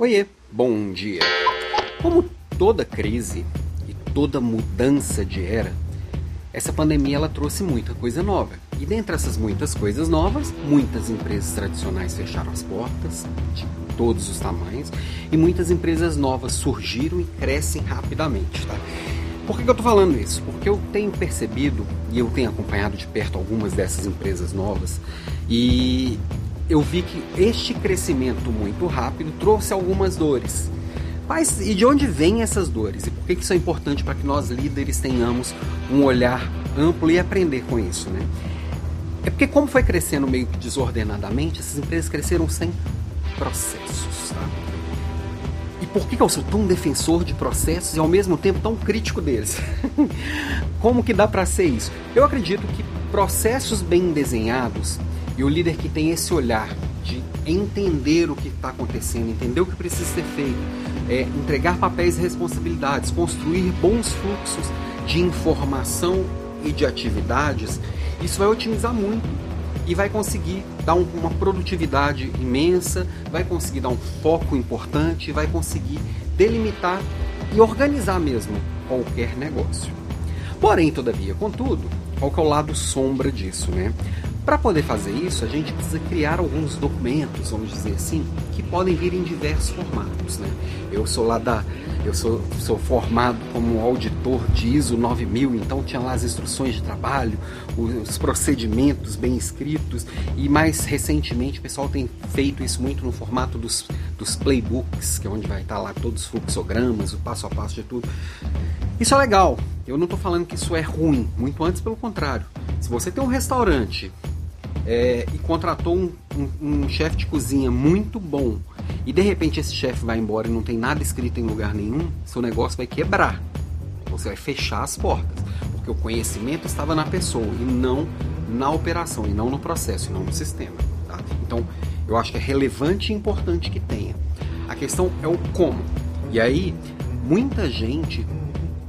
Oiê, bom dia. Como toda crise e toda mudança de era, essa pandemia ela trouxe muita coisa nova. E dentre essas muitas coisas novas, muitas empresas tradicionais fecharam as portas, de todos os tamanhos, e muitas empresas novas surgiram e crescem rapidamente. Tá? Por que, que eu estou falando isso? Porque eu tenho percebido e eu tenho acompanhado de perto algumas dessas empresas novas e eu vi que este crescimento muito rápido trouxe algumas dores. Mas e de onde vêm essas dores? E por que isso é importante para que nós líderes tenhamos um olhar amplo e aprender com isso, né? É porque como foi crescendo meio que desordenadamente, essas empresas cresceram sem processos, tá? E por que eu sou tão defensor de processos e ao mesmo tempo tão crítico deles? como que dá para ser isso? Eu acredito que processos bem desenhados e o líder que tem esse olhar de entender o que está acontecendo, entender o que precisa ser feito, é, entregar papéis e responsabilidades, construir bons fluxos de informação e de atividades, isso vai otimizar muito e vai conseguir dar um, uma produtividade imensa, vai conseguir dar um foco importante, vai conseguir delimitar e organizar mesmo qualquer negócio. Porém, todavia, contudo, qual que é o lado sombra disso, né? Para poder fazer isso, a gente precisa criar alguns documentos, vamos dizer assim, que podem vir em diversos formatos. Né? Eu sou lá da, eu sou, sou formado como auditor de ISO 9000, então tinha lá as instruções de trabalho, os procedimentos bem escritos e mais recentemente o pessoal tem feito isso muito no formato dos, dos playbooks, que é onde vai estar lá todos os fluxogramas, o passo a passo de tudo. Isso é legal. Eu não estou falando que isso é ruim, muito antes pelo contrário. Se você tem um restaurante é, e contratou um, um, um chefe de cozinha muito bom e de repente esse chefe vai embora e não tem nada escrito em lugar nenhum, seu negócio vai quebrar. Você vai fechar as portas, porque o conhecimento estava na pessoa e não na operação, e não no processo, e não no sistema. Tá? Então, eu acho que é relevante e importante que tenha. A questão é o como. E aí, muita gente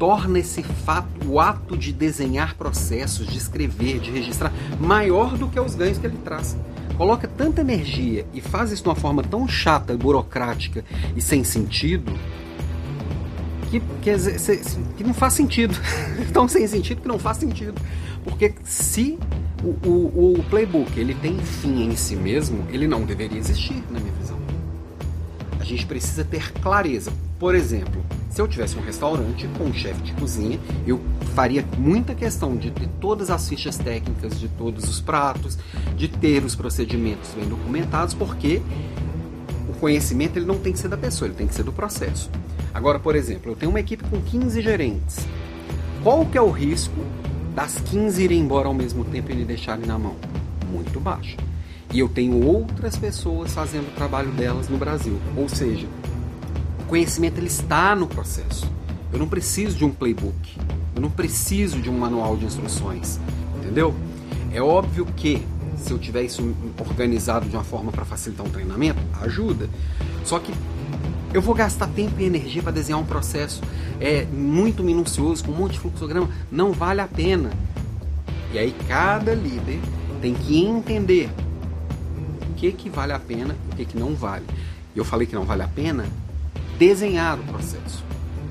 torna esse fato, o ato de desenhar processos, de escrever, de registrar, maior do que os ganhos que ele traz. Coloca tanta energia e faz isso de uma forma tão chata, burocrática e sem sentido que, que, que não faz sentido. tão sem sentido que não faz sentido. Porque se o, o, o playbook ele tem fim em si mesmo, ele não deveria existir, na minha visão. Precisa ter clareza. Por exemplo, se eu tivesse um restaurante com um chefe de cozinha, eu faria muita questão de ter todas as fichas técnicas de todos os pratos, de ter os procedimentos bem documentados, porque o conhecimento ele não tem que ser da pessoa, ele tem que ser do processo. Agora, por exemplo, eu tenho uma equipe com 15 gerentes. Qual que é o risco das 15 irem embora ao mesmo tempo e me deixarem na mão? Muito baixo. E eu tenho outras pessoas fazendo o trabalho delas no Brasil. Ou seja, conhecimento ele está no processo. Eu não preciso de um playbook. Eu não preciso de um manual de instruções. Entendeu? É óbvio que se eu tiver isso organizado de uma forma para facilitar um treinamento, ajuda. Só que eu vou gastar tempo e energia para desenhar um processo é, muito minucioso, com um monte de fluxograma. Não vale a pena. E aí cada líder tem que entender o que, que vale a pena e o que, que não vale. E eu falei que não vale a pena desenhar o processo.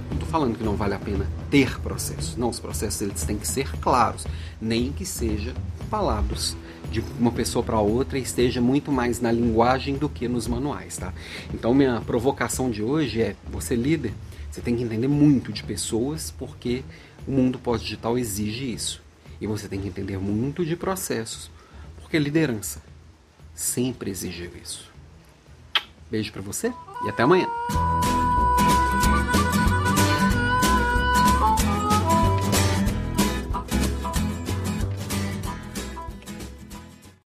Não estou falando que não vale a pena ter processo. Não, os processos eles têm que ser claros, nem que seja falados de uma pessoa para outra e esteja muito mais na linguagem do que nos manuais, tá? Então minha provocação de hoje é você líder, você tem que entender muito de pessoas porque o mundo pós-digital exige isso. E você tem que entender muito de processos, porque liderança sempre exigiu isso. Beijo para você e até amanhã.